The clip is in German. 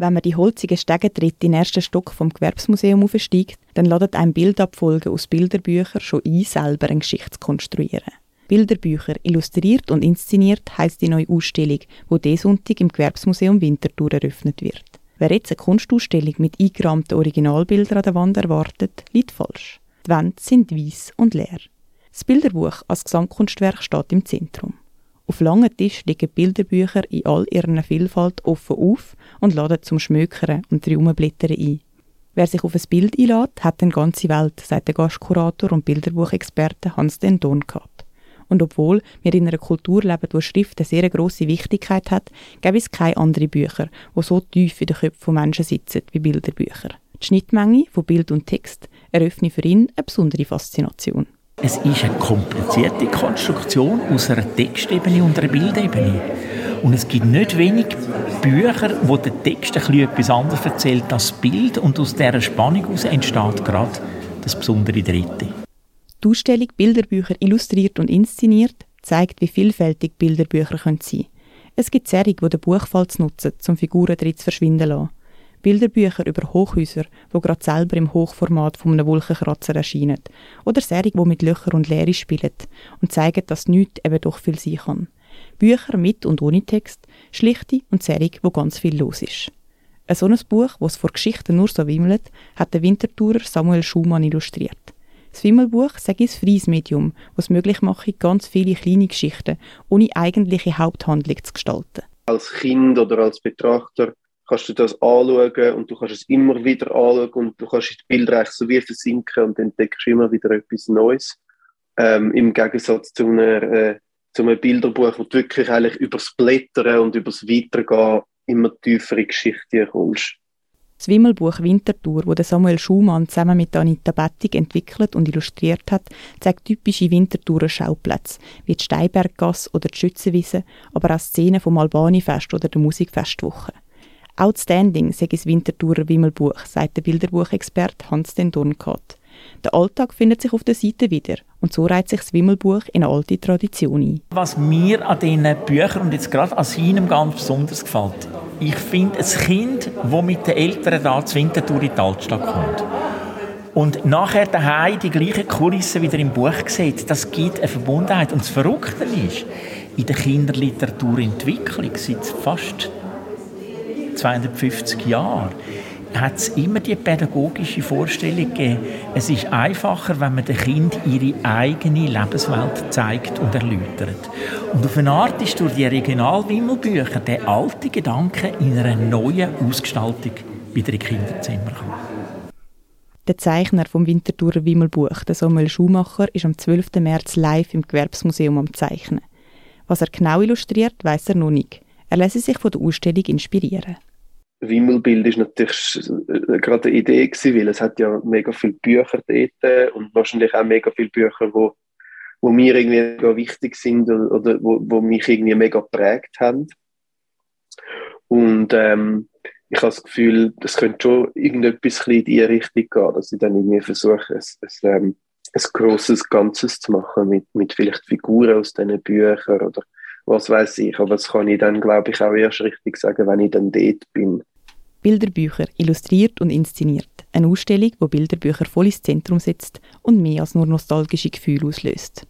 Wenn man die holzigen Stegentritte in den ersten Stock vom Gewerbsmuseum aufsteigt, dann ladet ein Bildabfolge aus Bilderbüchern schon ein, selber eine Geschichte zu konstruieren. Bilderbücher illustriert und inszeniert heißt die neue Ausstellung, wo diesen Sonntag im Gewerbsmuseum Winterthur eröffnet wird. Wer jetzt eine Kunstausstellung mit eingerahmten Originalbildern an der Wand erwartet, liegt falsch. Die Wände sind weiß und leer. Das Bilderbuch als Gesamtkunstwerk steht im Zentrum. Auf langen Tisch liegen Bilderbücher in all ihrer Vielfalt offen auf und laden zum Schmökern und Triumblättern ein. Wer sich auf ein Bild einlädt, hat eine ganze Welt, sagt der Gastkurator und Bilderbuchexperte Hans-Den Dornkat. Und obwohl wir in einer Kultur leben, wo Schrift eine sehr grosse Wichtigkeit hat, gäbe es keine anderen Bücher, die so tief in den Köpfen von Menschen sitzen wie Bilderbücher. Die Schnittmenge von Bild und Text eröffnet für ihn eine besondere Faszination. Es ist eine komplizierte Konstruktion aus einer Textebene und einer Bildebene. Und es gibt nicht wenig Bücher, wo der Text etwas anderes erzählt als das Bild und aus dieser Spannung heraus entsteht gerade das besondere Dritte. Die Ausstellung Bilderbücher illustriert und inszeniert zeigt, wie vielfältig Bilderbücher sein können. Es gibt Serien, die den Buchfalz nutzen, um Figuren drin zu verschwinden lassen. Bilderbücher über Hochhäuser, wo gerade selber im Hochformat von einem Wolkenkratzer erscheinen. Oder Serien, die mit Löchern und Leere spielen und zeigen, dass nichts eben doch viel sein kann. Bücher mit und ohne Text, schlichte und Serien, wo ganz viel los ist. Ein solches Buch, das vor Geschichten nur so wimmelt, hat der Winterthurer Samuel Schumann illustriert. Das Wimmelbuch sei ein freies Medium, es möglich mache, ganz viele kleine Geschichten ohne eigentliche Haupthandlung zu gestalten. Als Kind oder als Betrachter kannst du das anschauen und du kannst es immer wieder anschauen und du kannst in das Bildreich so wie versinken und entdeckst immer wieder etwas Neues. Ähm, Im Gegensatz zu, einer, äh, zu einem Bilderbuch, wo du wirklich eigentlich übers Blättern und übers Weitergehen immer tiefere Geschichten kommst. Das Wimmelbuch Winterthur, das Samuel Schumann zusammen mit Anita Bettig entwickelt und illustriert hat, zeigt typische Winterthurer Schauplätze, wie die Steinberggasse oder die Schützenwiese, aber auch Szenen vom Albani-Fest oder der Musikfestwoche. Outstanding sei das Winterthurer Wimmelbuch, sagt der Bilderbuchexperte Hans den Dornkat. Der Alltag findet sich auf der Seite wieder und so reiht sich das Wimmelbuch in eine alte Tradition ein. Was mir an diesen Büchern und jetzt gerade an seinem ganz besonders gefällt, ich finde, ein Kind, das mit den Eltern da zur Wintertour in die Altstadt kommt und nachher daheim die gleichen Kulissen wieder im Buch sieht, das gibt eine Verbundenheit. Und das Verrückte ist, in der Kinderliteraturentwicklung seit fast 250 Jahren hat es immer die pädagogische Vorstellung gegeben, es ist einfacher, wenn man dem Kind ihre eigene Lebenswelt zeigt und erläutert. Und auf eine Art ist durch die Regionalwimmelbücher der alte Gedanke in einer neuen Ausgestaltung wieder in Kinderzimmer gekommen. Der Zeichner vom Winterthurer Wimmelbuch, der Samuel Schumacher, ist am 12. März live im Gewerbsmuseum am Zeichnen. Was er genau illustriert, weiß er noch nicht. Er lässt sich von der Ausstellung inspirieren. Wimmelbild ist natürlich äh, gerade eine Idee gewesen, weil es hat ja mega viele Bücher dort und wahrscheinlich auch mega viele Bücher, wo, wo mir irgendwie mega wichtig sind oder, wo, wo mich irgendwie mega geprägt haben. Und ähm, ich habe das Gefühl, das könnte schon irgendetwas in die Richtung gehen, dass ich dann irgendwie versuche, ein, ein, ähm, ein grosses Ganzes zu machen mit, mit vielleicht Figuren aus diesen Büchern oder was weiß ich. Aber das kann ich dann, glaube ich, auch erst richtig sagen, wenn ich dann dort bin. Bilderbücher, illustriert und inszeniert. Eine Ausstellung, wo Bilderbücher voll ins Zentrum setzt und mehr als nur nostalgische Gefühle auslöst.